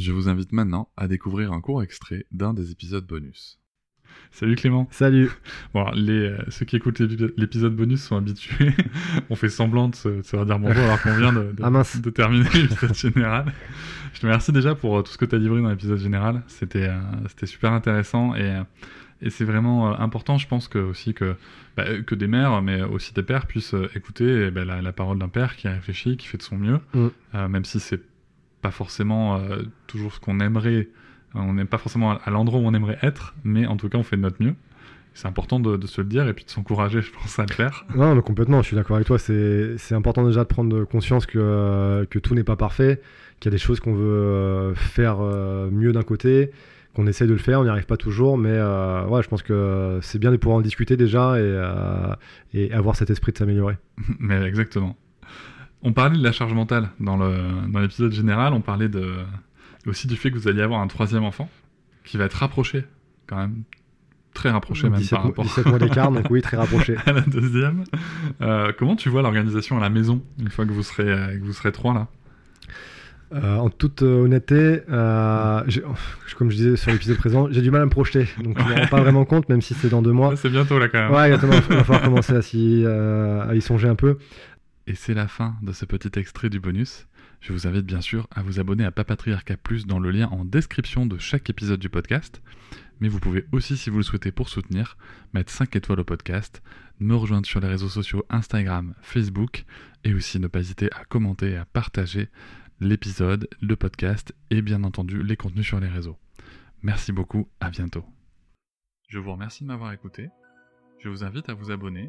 Je vous invite maintenant à découvrir un court extrait d'un des épisodes bonus. Salut Clément. Salut. Bon, les, euh, ceux qui écoutent l'épisode bonus sont habitués. On fait semblant de se, redire bonjour alors qu'on vient de, de, ah de terminer l'épisode général. Je te remercie déjà pour euh, tout ce que tu as livré dans l'épisode général. C'était euh, c'était super intéressant et, et c'est vraiment important, je pense que aussi que, bah, que des mères, mais aussi des pères puissent écouter eh ben, la, la, parole d'un père qui réfléchit, qui fait de son mieux, mm. même si c'est pas forcément toujours ce qu'on aimerait on n'est pas forcément à l'endroit où on aimerait être, mais en tout cas, on fait de notre mieux. C'est important de, se le dire et puis de s'encourager, je pense, à le faire. Non, mais complètement, je suis d'accord avec toi. C'est important déjà de prendre conscience que, que tout n'est pas parfait, qu'il y a des choses qu'on veut euh, faire euh, mieux d'un côté, qu'on essaie de le faire, on n'y arrive pas toujours, mais euh, ouais, je pense que c'est bien de pouvoir en discuter déjà et, et avoir cet esprit de s'améliorer. mais exactement. On parlait de la charge mentale dans l'épisode dans général, on parlait de, aussi du fait que vous alliez avoir un troisième enfant qui va être rapproché quand même très rapproché même par rapport 17 mois d'écart donc oui très rapproché à la deuxième euh, comment tu vois l'organisation à la maison une fois que vous serez euh, que vous serez trois là? Euh, en toute honnêteté, comme je disais sur l'épisode présent, j'ai du mal à me projeter, donc je ne me rends pas vraiment compte, même si c'est dans deux mois. C'est bientôt là quand même. Ouais, il va falloir commencer à, à y songer un peu. Et c'est la fin de ce petit extrait du bonus. Je vous invite bien sûr à vous abonner à Papatriarca Plus dans le lien en description de chaque épisode du podcast. Mais vous pouvez aussi, si vous le souhaitez pour soutenir, mettre 5 étoiles au podcast, me rejoindre sur les réseaux sociaux Instagram, Facebook, et aussi ne pas hésiter à commenter et à partager l'épisode, le podcast et bien entendu les contenus sur les réseaux. Merci beaucoup, à bientôt. Je vous remercie de m'avoir écouté. Je vous invite à vous abonner